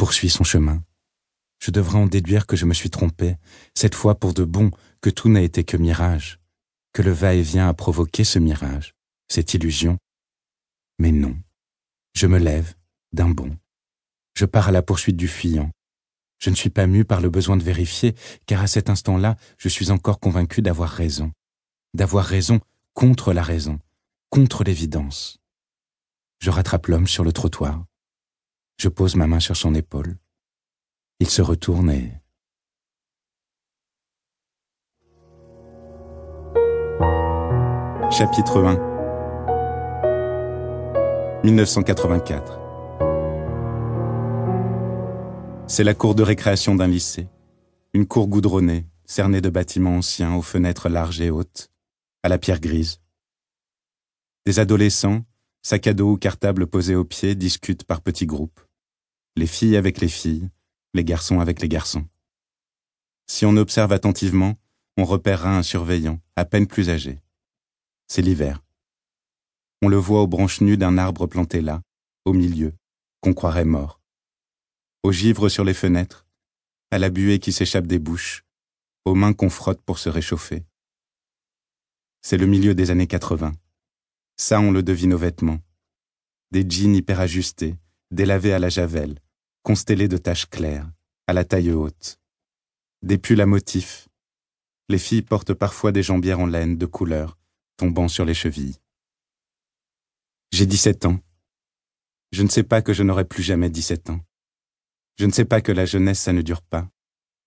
poursuit son chemin. Je devrais en déduire que je me suis trompé, cette fois pour de bon, que tout n'a été que mirage, que le va-et-vient a provoqué ce mirage, cette illusion. Mais non. Je me lève, d'un bond. Je pars à la poursuite du fuyant. Je ne suis pas mu par le besoin de vérifier, car à cet instant-là, je suis encore convaincu d'avoir raison. D'avoir raison contre la raison, contre l'évidence. Je rattrape l'homme sur le trottoir. Je pose ma main sur son épaule. Il se retourne et... Chapitre 1 1984 C'est la cour de récréation d'un lycée. Une cour goudronnée, cernée de bâtiments anciens aux fenêtres larges et hautes, à la pierre grise. Des adolescents, sac à dos ou cartable posés au pied, discutent par petits groupes les filles avec les filles, les garçons avec les garçons. Si on observe attentivement, on repérera un surveillant, à peine plus âgé. C'est l'hiver. On le voit aux branches nues d'un arbre planté là, au milieu, qu'on croirait mort. Aux givres sur les fenêtres, à la buée qui s'échappe des bouches, aux mains qu'on frotte pour se réchauffer. C'est le milieu des années 80. Ça, on le devine aux vêtements. Des jeans hyper ajustés, délavés à la javel, constellés de taches claires, à la taille haute. Des pulls à motifs. Les filles portent parfois des jambières en laine de couleur, tombant sur les chevilles. J'ai 17 ans. Je ne sais pas que je n'aurai plus jamais 17 ans. Je ne sais pas que la jeunesse, ça ne dure pas,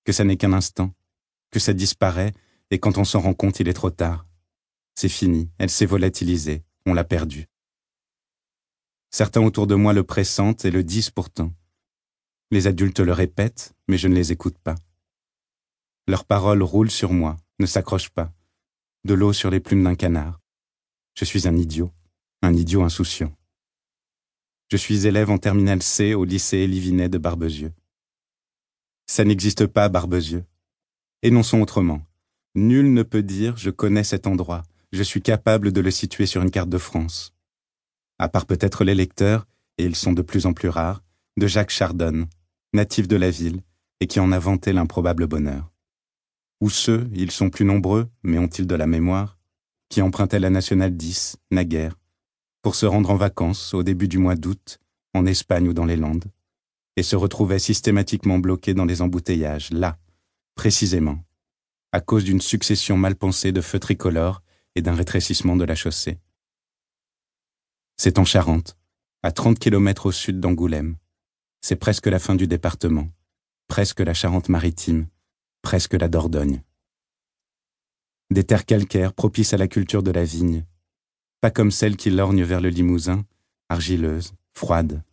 que ça n'est qu'un instant, que ça disparaît, et quand on s'en rend compte, il est trop tard. C'est fini, elle s'est volatilisée, on l'a perdue. Certains autour de moi le pressentent et le disent pourtant. Les adultes le répètent, mais je ne les écoute pas. Leurs paroles roulent sur moi, ne s'accrochent pas. De l'eau sur les plumes d'un canard. Je suis un idiot, un idiot insouciant. Je suis élève en terminale C au lycée Élivinet de Barbezieux. Ça n'existe pas, Barbezieux. Énonçons autrement. Nul ne peut dire je connais cet endroit, je suis capable de le situer sur une carte de France. À part peut-être les lecteurs, et ils sont de plus en plus rares, de Jacques Chardonne, natifs de la ville, et qui en a vanté l'improbable bonheur. Ou ceux, ils sont plus nombreux, mais ont-ils de la mémoire, qui empruntaient la nationale 10, naguère, pour se rendre en vacances au début du mois d'août, en Espagne ou dans les Landes, et se retrouvaient systématiquement bloqués dans les embouteillages, là, précisément, à cause d'une succession mal pensée de feux tricolores et d'un rétrécissement de la chaussée. C'est en Charente, à 30 kilomètres au sud d'Angoulême, c'est presque la fin du département, presque la Charente-Maritime, presque la Dordogne. Des terres calcaires propices à la culture de la vigne, pas comme celles qui lorgnent vers le Limousin, argileuses, froides.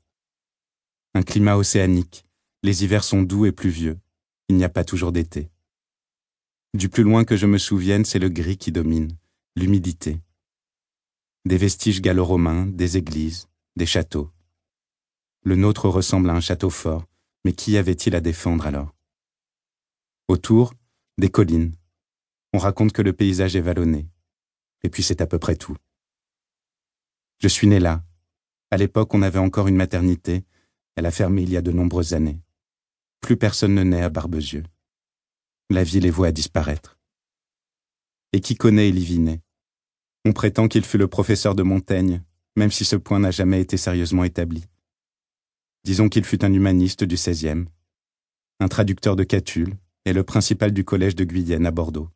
Un climat océanique, les hivers sont doux et pluvieux, il n'y a pas toujours d'été. Du plus loin que je me souvienne, c'est le gris qui domine, l'humidité. Des vestiges gallo-romains, des églises, des châteaux. Le nôtre ressemble à un château fort, mais qui avait-il à défendre alors? Autour, des collines. On raconte que le paysage est vallonné. Et puis c'est à peu près tout. Je suis né là. À l'époque, on avait encore une maternité. Elle a fermé il y a de nombreuses années. Plus personne ne naît à Barbezieux. La ville vouée à disparaître. Et qui connaît Élie On prétend qu'il fut le professeur de Montaigne, même si ce point n'a jamais été sérieusement établi. Disons qu'il fut un humaniste du XVIe, un traducteur de Catulle et le principal du collège de Guyenne à Bordeaux,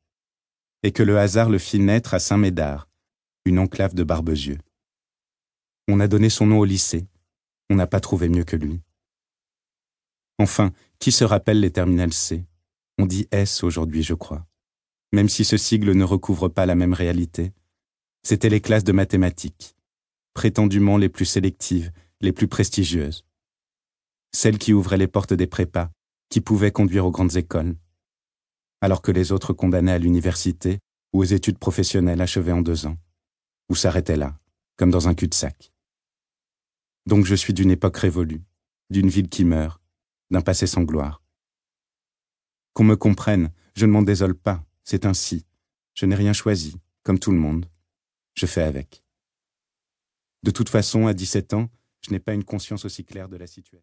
et que le hasard le fit naître à Saint-Médard, une enclave de Barbezieux. On a donné son nom au lycée, on n'a pas trouvé mieux que lui. Enfin, qui se rappelle les terminales C? On dit S aujourd'hui, je crois. Même si ce sigle ne recouvre pas la même réalité, c'étaient les classes de mathématiques, prétendument les plus sélectives, les plus prestigieuses celle qui ouvrait les portes des prépas, qui pouvaient conduire aux grandes écoles, alors que les autres condamnaient à l'université ou aux études professionnelles achevées en deux ans, ou s'arrêtaient là, comme dans un cul-de-sac. Donc je suis d'une époque révolue, d'une ville qui meurt, d'un passé sans gloire. Qu'on me comprenne, je ne m'en désole pas, c'est ainsi. Je n'ai rien choisi, comme tout le monde. Je fais avec. De toute façon, à 17 ans, je n'ai pas une conscience aussi claire de la situation.